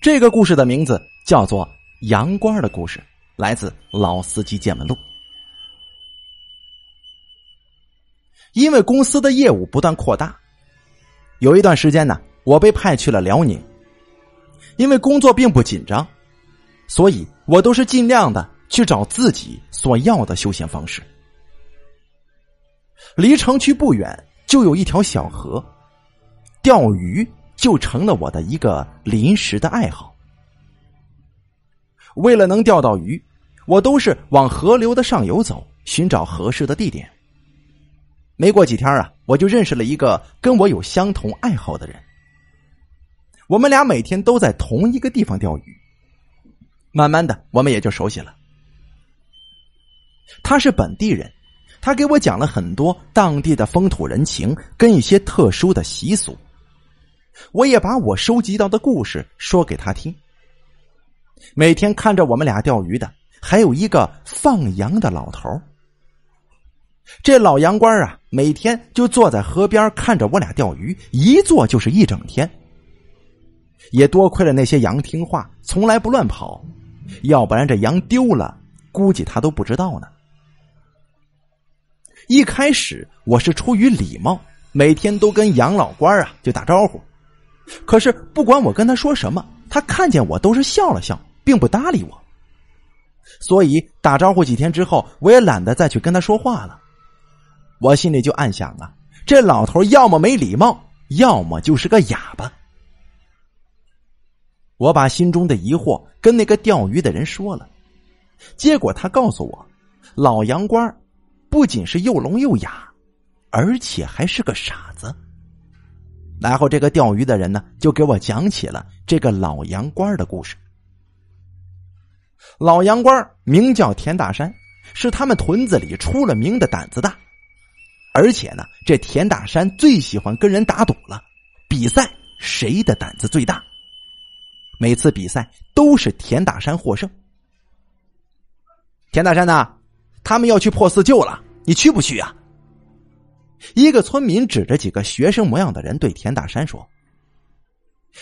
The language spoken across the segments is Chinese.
这个故事的名字叫做《杨官的故事》，来自《老司机见闻录》。因为公司的业务不断扩大，有一段时间呢，我被派去了辽宁。因为工作并不紧张，所以我都是尽量的去找自己所要的休闲方式。离城区不远就有一条小河，钓鱼就成了我的一个临时的爱好。为了能钓到鱼，我都是往河流的上游走，寻找合适的地点。没过几天啊，我就认识了一个跟我有相同爱好的人。我们俩每天都在同一个地方钓鱼，慢慢的，我们也就熟悉了。他是本地人，他给我讲了很多当地的风土人情跟一些特殊的习俗，我也把我收集到的故事说给他听。每天看着我们俩钓鱼的，还有一个放羊的老头这老羊倌啊，每天就坐在河边看着我俩钓鱼，一坐就是一整天。也多亏了那些羊听话，从来不乱跑，要不然这羊丢了，估计他都不知道呢。一开始我是出于礼貌，每天都跟杨老官啊就打招呼，可是不管我跟他说什么，他看见我都是笑了笑，并不搭理我。所以打招呼几天之后，我也懒得再去跟他说话了。我心里就暗想啊，这老头要么没礼貌，要么就是个哑巴。我把心中的疑惑跟那个钓鱼的人说了，结果他告诉我，老杨官不仅是又聋又哑，而且还是个傻子。然后这个钓鱼的人呢，就给我讲起了这个老杨官的故事。老杨官名叫田大山，是他们屯子里出了名的胆子大，而且呢，这田大山最喜欢跟人打赌了，比赛谁的胆子最大。每次比赛都是田大山获胜。田大山呐，他们要去破四旧了，你去不去啊？一个村民指着几个学生模样的人对田大山说：“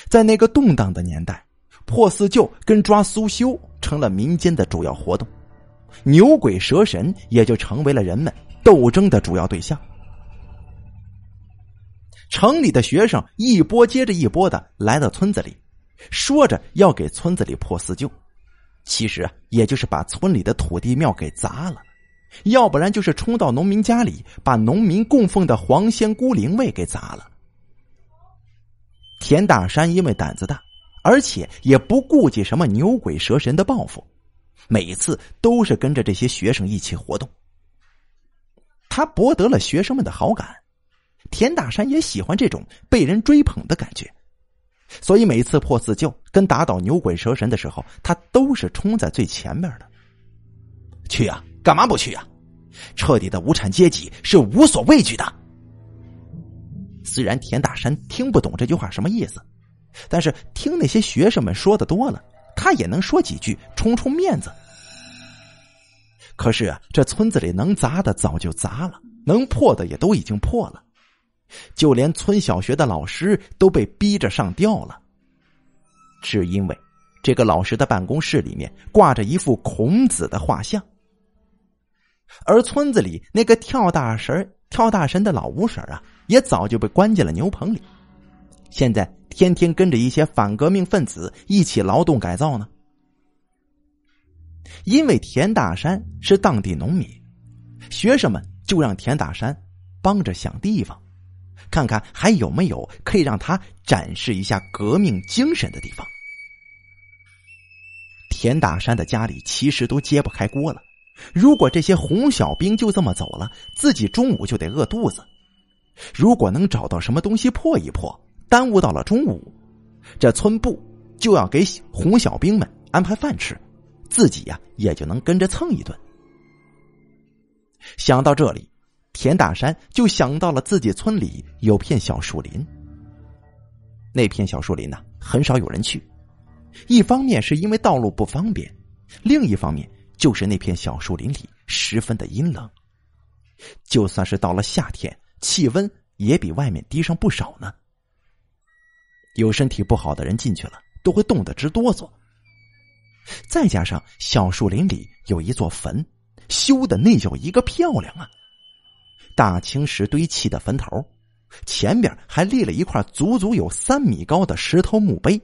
在那个动荡的年代，破四旧跟抓苏修成了民间的主要活动，牛鬼蛇神也就成为了人们斗争的主要对象。城里的学生一波接着一波的来到村子里。”说着要给村子里破四旧，其实啊，也就是把村里的土地庙给砸了，要不然就是冲到农民家里，把农民供奉的黄仙姑灵位给砸了。田大山因为胆子大，而且也不顾及什么牛鬼蛇神的报复，每次都是跟着这些学生一起活动。他博得了学生们的好感，田大山也喜欢这种被人追捧的感觉。所以每次破四旧跟打倒牛鬼蛇神的时候，他都是冲在最前面的。去啊，干嘛不去啊？彻底的无产阶级是无所畏惧的。虽然田大山听不懂这句话什么意思，但是听那些学生们说的多了，他也能说几句充充面子。可是啊，这村子里能砸的早就砸了，能破的也都已经破了。就连村小学的老师都被逼着上吊了，只因为这个老师的办公室里面挂着一幅孔子的画像，而村子里那个跳大神、跳大神的老五婶啊，也早就被关进了牛棚里，现在天天跟着一些反革命分子一起劳动改造呢。因为田大山是当地农民，学生们就让田大山帮着想地方。看看还有没有可以让他展示一下革命精神的地方。田大山的家里其实都揭不开锅了，如果这些红小兵就这么走了，自己中午就得饿肚子。如果能找到什么东西破一破，耽误到了中午，这村部就要给红小兵们安排饭吃，自己呀也就能跟着蹭一顿。想到这里。田大山就想到了自己村里有片小树林，那片小树林呢很少有人去，一方面是因为道路不方便，另一方面就是那片小树林里十分的阴冷，就算是到了夏天，气温也比外面低上不少呢。有身体不好的人进去了，都会冻得直哆嗦。再加上小树林里有一座坟，修的那叫一个漂亮啊！大青石堆砌的坟头，前边还立了一块足足有三米高的石头墓碑，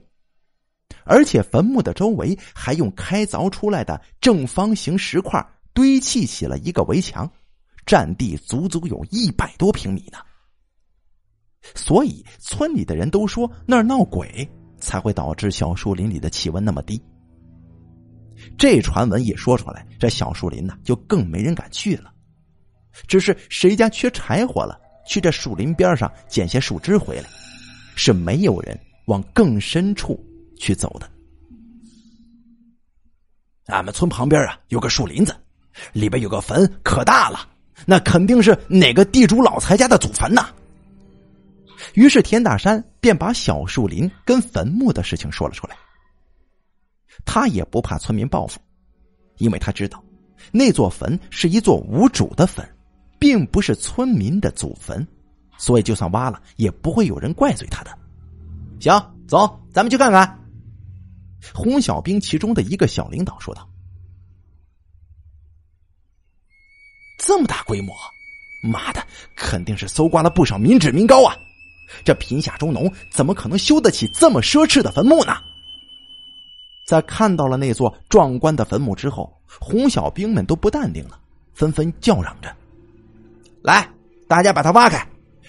而且坟墓的周围还用开凿出来的正方形石块堆砌起了一个围墙，占地足足有一百多平米呢。所以村里的人都说那儿闹鬼，才会导致小树林里的气温那么低。这传闻一说出来，这小树林呢就更没人敢去了。只是谁家缺柴火了，去这树林边上捡些树枝回来，是没有人往更深处去走的。俺们村旁边啊有个树林子，里边有个坟，可大了，那肯定是哪个地主老财家的祖坟呐。于是田大山便把小树林跟坟墓的事情说了出来。他也不怕村民报复，因为他知道那座坟是一座无主的坟，并不是村民的祖坟，所以就算挖了，也不会有人怪罪他的。行，走，咱们去看看。红小兵其中的一个小领导说道：“这么大规模，妈的，肯定是搜刮了不少民脂民膏啊！这贫下中农怎么可能修得起这么奢侈的坟墓呢？”在看到了那座壮观的坟墓之后，红小兵们都不淡定了，纷纷叫嚷着：“来，大家把他挖开，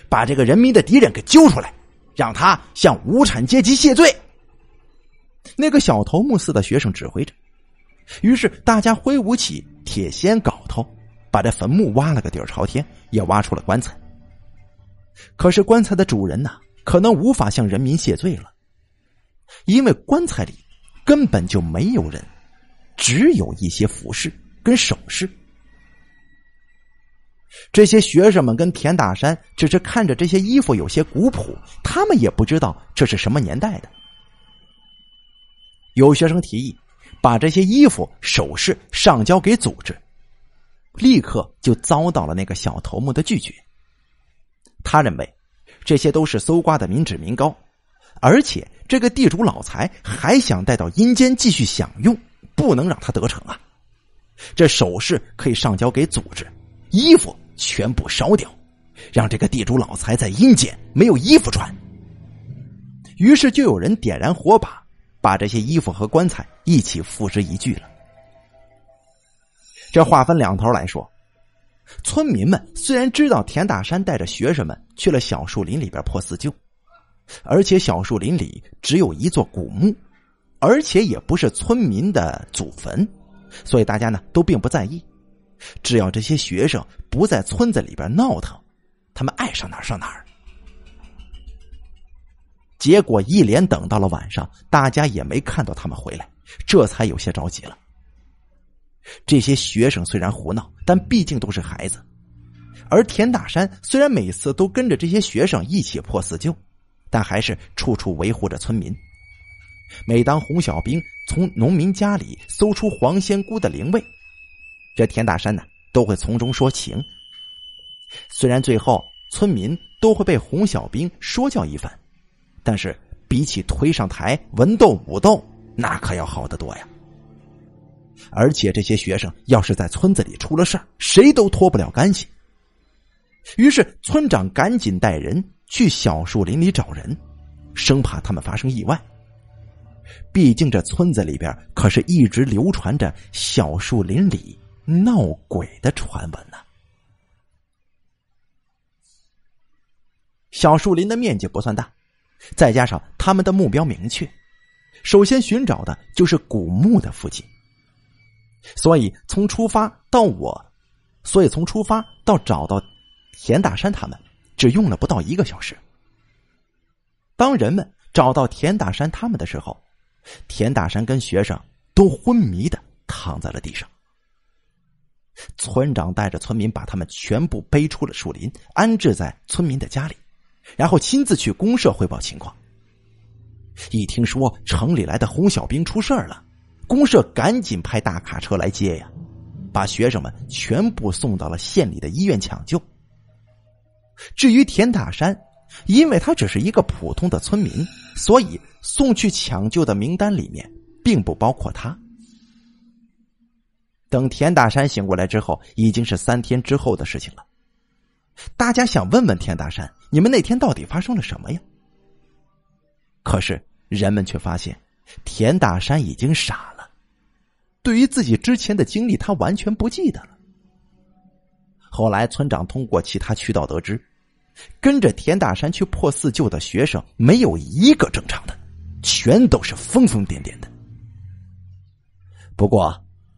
把这个人民的敌人给揪出来，让他向无产阶级谢罪。”那个小头目似的学生指挥着，于是大家挥舞起铁锨、镐头，把这坟墓挖了个底儿朝天，也挖出了棺材。可是棺材的主人呢，可能无法向人民谢罪了，因为棺材里。根本就没有人，只有一些服饰跟首饰。这些学生们跟田大山只是看着这些衣服有些古朴，他们也不知道这是什么年代的。有学生提议把这些衣服首饰上交给组织，立刻就遭到了那个小头目的拒绝。他认为这些都是搜刮的民脂民膏，而且。这个地主老财还想带到阴间继续享用，不能让他得逞啊！这首饰可以上交给组织，衣服全部烧掉，让这个地主老财在阴间没有衣服穿。于是就有人点燃火把，把这些衣服和棺材一起付之一炬了。这话分两头来说，村民们虽然知道田大山带着学生们去了小树林里边破四旧。而且小树林里只有一座古墓，而且也不是村民的祖坟，所以大家呢都并不在意。只要这些学生不在村子里边闹腾，他们爱上哪儿上哪儿。结果一连等到了晚上，大家也没看到他们回来，这才有些着急了。这些学生虽然胡闹，但毕竟都是孩子，而田大山虽然每次都跟着这些学生一起破四旧。但还是处处维护着村民。每当洪小兵从农民家里搜出黄仙姑的灵位，这田大山呢都会从中说情。虽然最后村民都会被洪小兵说教一番，但是比起推上台文斗武斗，那可要好得多呀。而且这些学生要是在村子里出了事儿，谁都脱不了干系。于是村长赶紧带人。去小树林里找人，生怕他们发生意外。毕竟这村子里边可是一直流传着小树林里闹鬼的传闻呢。小树林的面积不算大，再加上他们的目标明确，首先寻找的就是古墓的附近。所以从出发到我，所以从出发到找到田大山他们。只用了不到一个小时。当人们找到田大山他们的时候，田大山跟学生都昏迷的躺在了地上。村长带着村民把他们全部背出了树林，安置在村民的家里，然后亲自去公社汇报情况。一听说城里来的红小兵出事了，公社赶紧派大卡车来接呀，把学生们全部送到了县里的医院抢救。至于田大山，因为他只是一个普通的村民，所以送去抢救的名单里面并不包括他。等田大山醒过来之后，已经是三天之后的事情了。大家想问问田大山，你们那天到底发生了什么呀？可是人们却发现，田大山已经傻了，对于自己之前的经历，他完全不记得了。后来村长通过其他渠道得知。跟着田大山去破四旧的学生没有一个正常的，全都是疯疯癫癫的。不过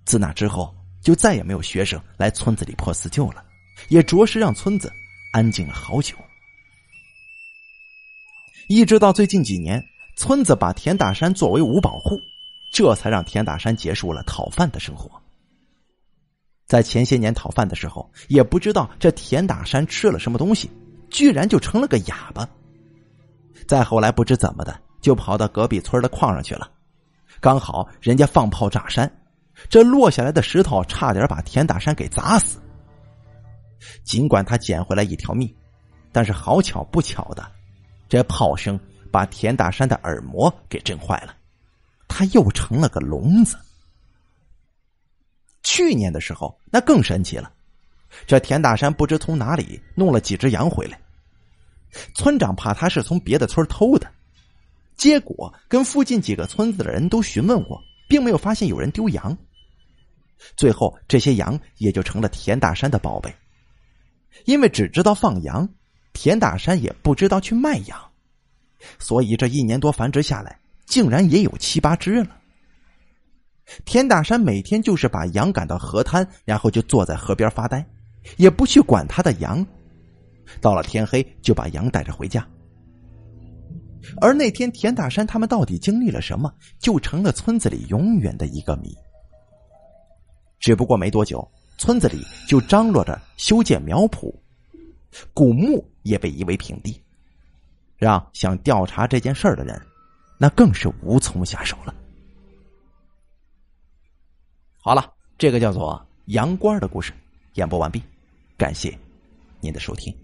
自那之后，就再也没有学生来村子里破四旧了，也着实让村子安静了好久。一直到最近几年，村子把田大山作为五保户，这才让田大山结束了讨饭的生活。在前些年讨饭的时候，也不知道这田大山吃了什么东西。居然就成了个哑巴。再后来不知怎么的，就跑到隔壁村的矿上去了。刚好人家放炮炸山，这落下来的石头差点把田大山给砸死。尽管他捡回来一条命，但是好巧不巧的，这炮声把田大山的耳膜给震坏了，他又成了个聋子。去年的时候，那更神奇了，这田大山不知从哪里弄了几只羊回来。村长怕他是从别的村偷的，结果跟附近几个村子的人都询问过，并没有发现有人丢羊。最后，这些羊也就成了田大山的宝贝，因为只知道放羊，田大山也不知道去卖羊，所以这一年多繁殖下来，竟然也有七八只了。田大山每天就是把羊赶到河滩，然后就坐在河边发呆，也不去管他的羊。到了天黑，就把羊带着回家。而那天田大山他们到底经历了什么，就成了村子里永远的一个谜。只不过没多久，村子里就张罗着修建苗圃，古墓也被夷为平地，让想调查这件事的人，那更是无从下手了。好了，这个叫做杨官的故事演播完毕，感谢您的收听。